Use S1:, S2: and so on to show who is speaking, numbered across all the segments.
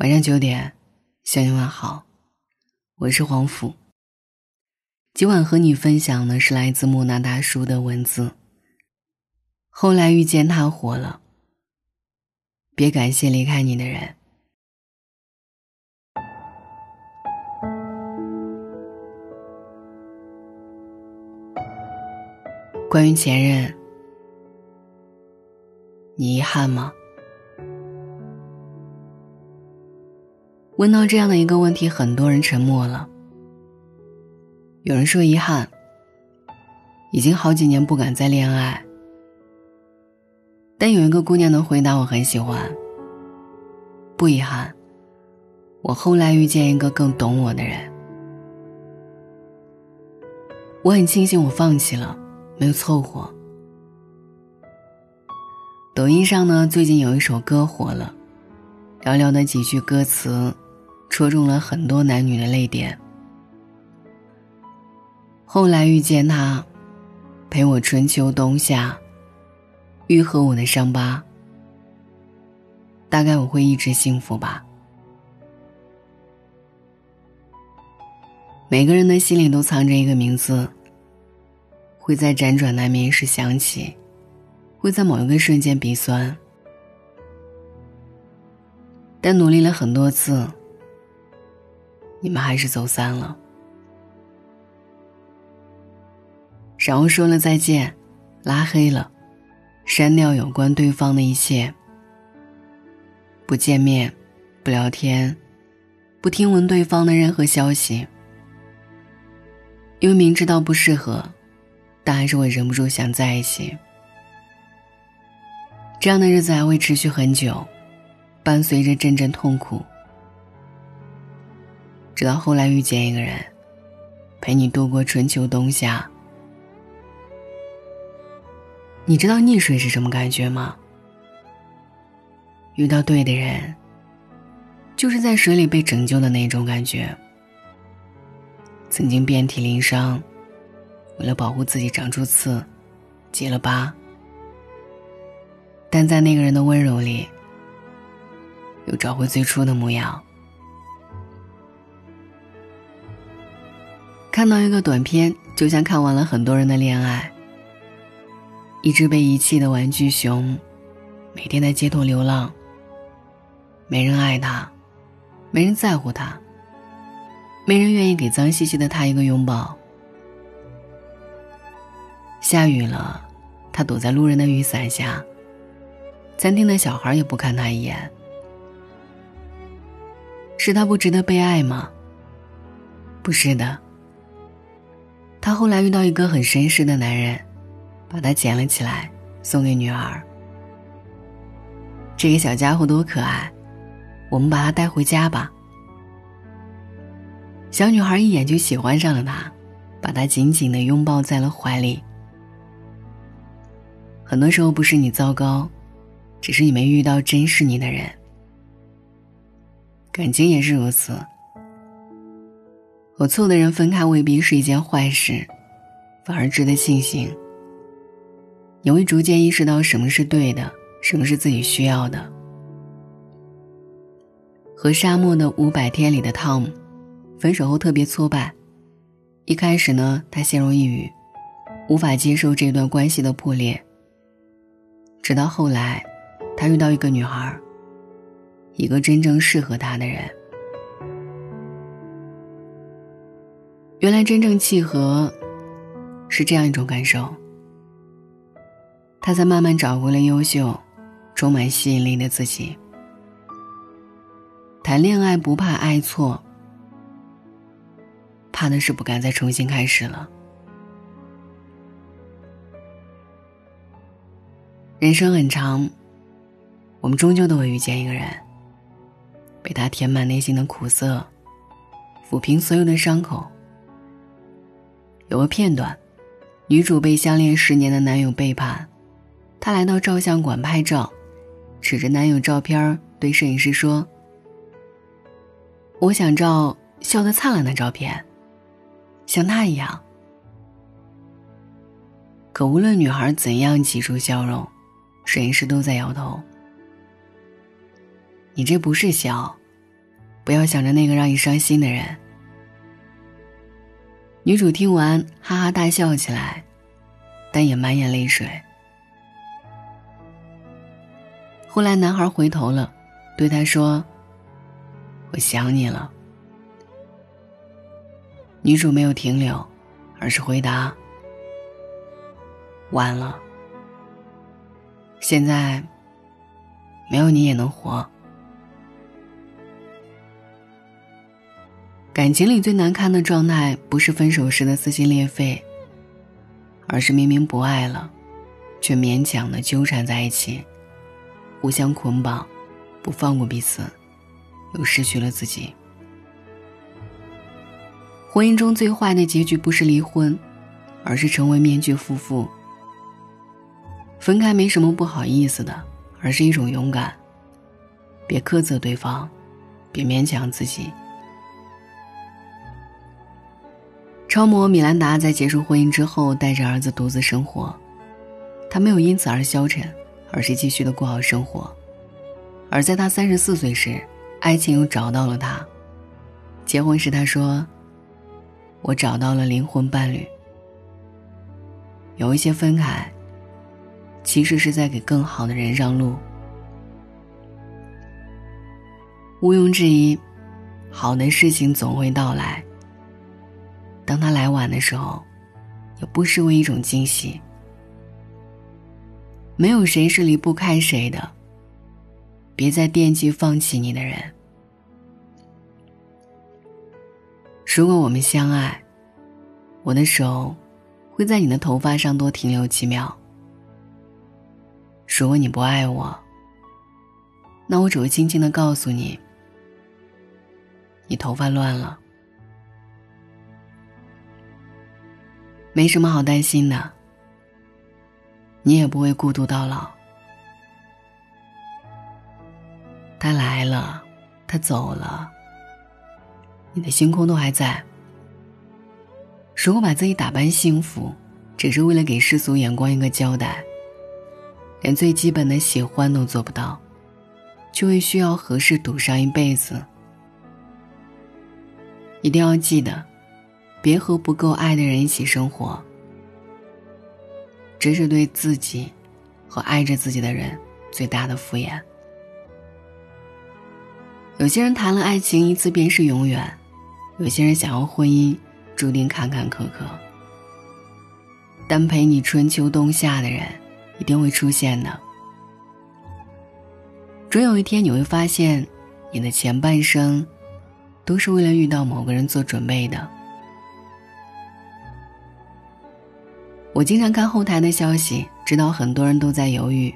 S1: 晚上九点，向你问好，我是黄甫。今晚和你分享的是来自木纳大叔的文字。后来遇见他火了，别感谢离开你的人。关于前任，你遗憾吗？问到这样的一个问题，很多人沉默了。有人说遗憾，已经好几年不敢再恋爱。但有一个姑娘的回答我很喜欢。不遗憾，我后来遇见一个更懂我的人。我很庆幸我放弃了，没有凑合。抖音上呢，最近有一首歌火了，寥寥的几句歌词。戳中了很多男女的泪点。后来遇见他，陪我春秋冬夏，愈合我的伤疤。大概我会一直幸福吧。每个人的心里都藏着一个名字，会在辗转难眠时想起，会在某一个瞬间鼻酸。但努力了很多次。你们还是走散了，然后说了再见，拉黑了，删掉有关对方的一切，不见面，不聊天，不听闻对方的任何消息，因为明知道不适合，但还是会忍不住想在一起。这样的日子还会持续很久，伴随着阵阵痛苦。直到后来遇见一个人，陪你度过春秋冬夏。你知道溺水是什么感觉吗？遇到对的人，就是在水里被拯救的那种感觉。曾经遍体鳞伤，为了保护自己长出刺，结了疤，但在那个人的温柔里，又找回最初的模样。看到一个短片，就像看完了很多人的恋爱。一只被遗弃的玩具熊，每天在街头流浪。没人爱它，没人在乎它，没人愿意给脏兮兮的它一个拥抱。下雨了，它躲在路人的雨伞下。餐厅的小孩也不看它一眼。是他不值得被爱吗？不是的。他后来遇到一个很绅士的男人，把他捡了起来，送给女儿。这个小家伙多可爱，我们把它带回家吧。小女孩一眼就喜欢上了他，把他紧紧的拥抱在了怀里。很多时候不是你糟糕，只是你没遇到珍视你的人。感情也是如此。和错的人分开未必是一件坏事，反而值得庆幸。你会逐渐意识到什么是对的，什么是自己需要的。和《沙漠的五百天》里的汤姆分手后特别挫败，一开始呢，他陷入抑郁，无法接受这段关系的破裂。直到后来，他遇到一个女孩，一个真正适合他的人。原来真正契合，是这样一种感受。他才慢慢找回了优秀、充满吸引力的自己。谈恋爱不怕爱错，怕的是不敢再重新开始了。人生很长，我们终究都会遇见一个人，被他填满内心的苦涩，抚平所有的伤口。有个片段，女主被相恋十年的男友背叛，她来到照相馆拍照，指着男友照片对摄影师说：“我想照笑得灿烂的照片，像他一样。”可无论女孩怎样挤出笑容，摄影师都在摇头：“你这不是笑，不要想着那个让你伤心的人。女主听完，哈哈大笑起来，但也满眼泪水。后来，男孩回头了，对她说：“我想你了。”女主没有停留，而是回答：“晚了。现在，没有你也能活。”感情里最难堪的状态，不是分手时的撕心裂肺，而是明明不爱了，却勉强的纠缠在一起，互相捆绑，不放过彼此，又失去了自己。婚姻中最坏的结局不是离婚，而是成为面具夫妇。分开没什么不好意思的，而是一种勇敢。别苛责对方，别勉强自己。超模米兰达在结束婚姻之后，带着儿子独自生活。她没有因此而消沉，而是继续的过好生活。而在她三十四岁时，爱情又找到了她。结婚时，她说：“我找到了灵魂伴侣。”有一些分开，其实是在给更好的人让路。毋庸置疑，好的事情总会到来。当他来晚的时候，也不失为一种惊喜。没有谁是离不开谁的。别再惦记放弃你的人。如果我们相爱，我的手会在你的头发上多停留几秒。如果你不爱我，那我只会轻轻的告诉你，你头发乱了。没什么好担心的，你也不会孤独到老。他来了，他走了，你的星空都还在。如果把自己打扮幸福，只是为了给世俗眼光一个交代，连最基本的喜欢都做不到，就会需要合适赌上一辈子。一定要记得。别和不够爱的人一起生活，这是对自己和爱着自己的人最大的敷衍。有些人谈了爱情一次便是永远，有些人想要婚姻注定坎坎坷坷。但陪你春秋冬夏的人一定会出现的。终有一天你会发现，你的前半生都是为了遇到某个人做准备的。我经常看后台的消息，知道很多人都在犹豫，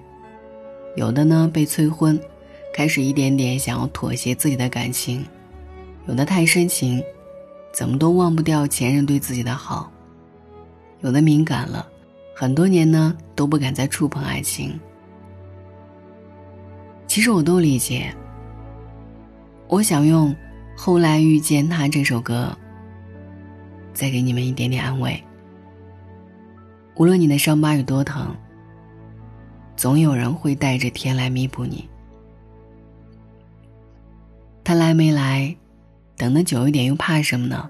S1: 有的呢被催婚，开始一点点想要妥协自己的感情；有的太深情，怎么都忘不掉前任对自己的好；有的敏感了，很多年呢都不敢再触碰爱情。其实我都理解。我想用《后来遇见他》这首歌，再给你们一点点安慰。无论你的伤疤有多疼，总有人会带着天来弥补你。他来没来，等得久一点又怕什么呢？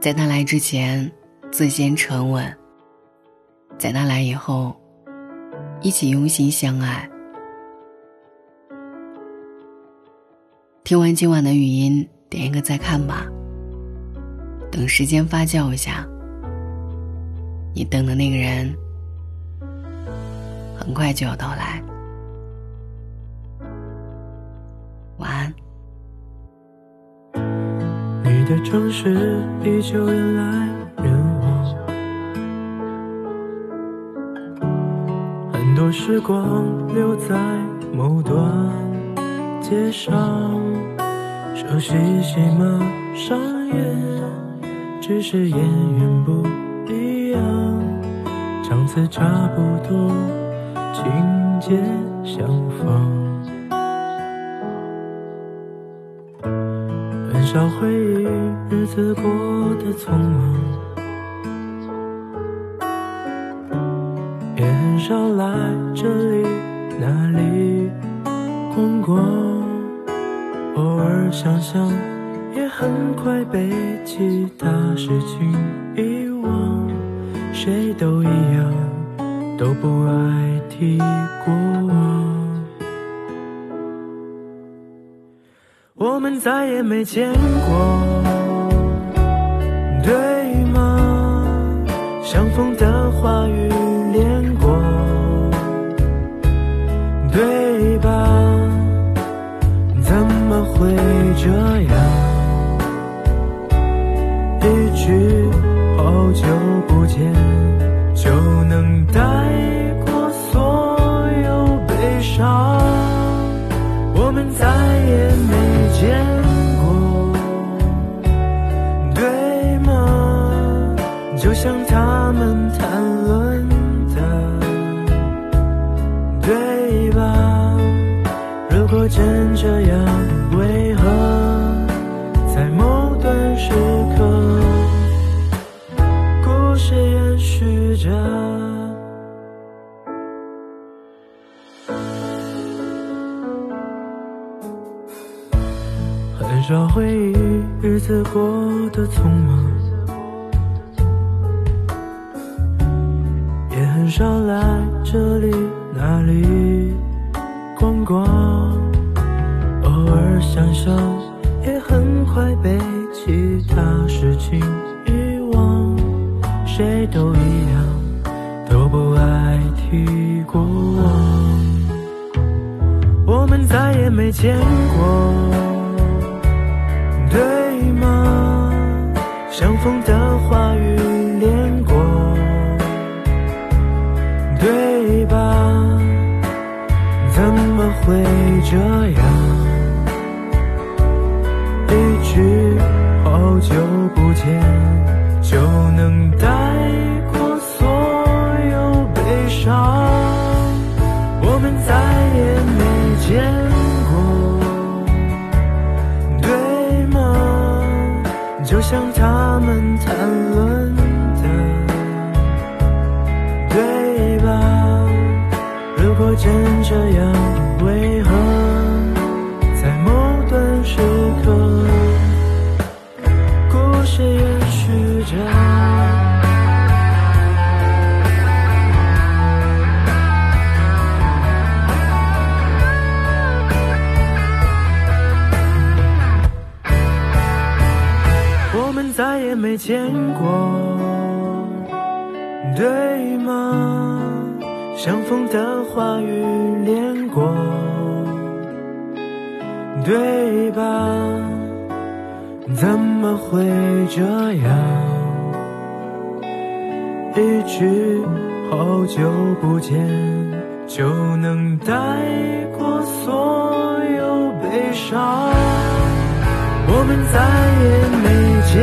S1: 在他来之前，自先沉稳；在他来以后，一起用心相爱。听完今晚的语音，点一个再看吧。等时间发酵一下。你等的那个人，很快就要到来。晚安。
S2: 你的城市依旧人来人往，很多时光留在某段街上，熟悉戏码上演，只是演员不。差不多，情节相仿，很少回忆日子过得匆忙，也很少来这里那里逛逛。偶尔想想，也很快被其他事情遗忘。谁都一样，都不爱提过往。我们再也没见过，对吗？相逢的话语连过，对吧？怎么会这样？曲折？很少回忆日子过得匆忙，也很少来这里那里逛逛。偶尔想想，也很快被其他事情。谁都一样，都不爱提过往。我们再也没见过。对吗？相逢的话语连过，对吧？怎么会这样？一句好久不见，就能到如果真这样，为何在某段时刻，故事延续着？我们再也没见过，对吗？相逢的话语连过，对吧？怎么会这样？一句好久不见，就能带过所有悲伤。我们再也没见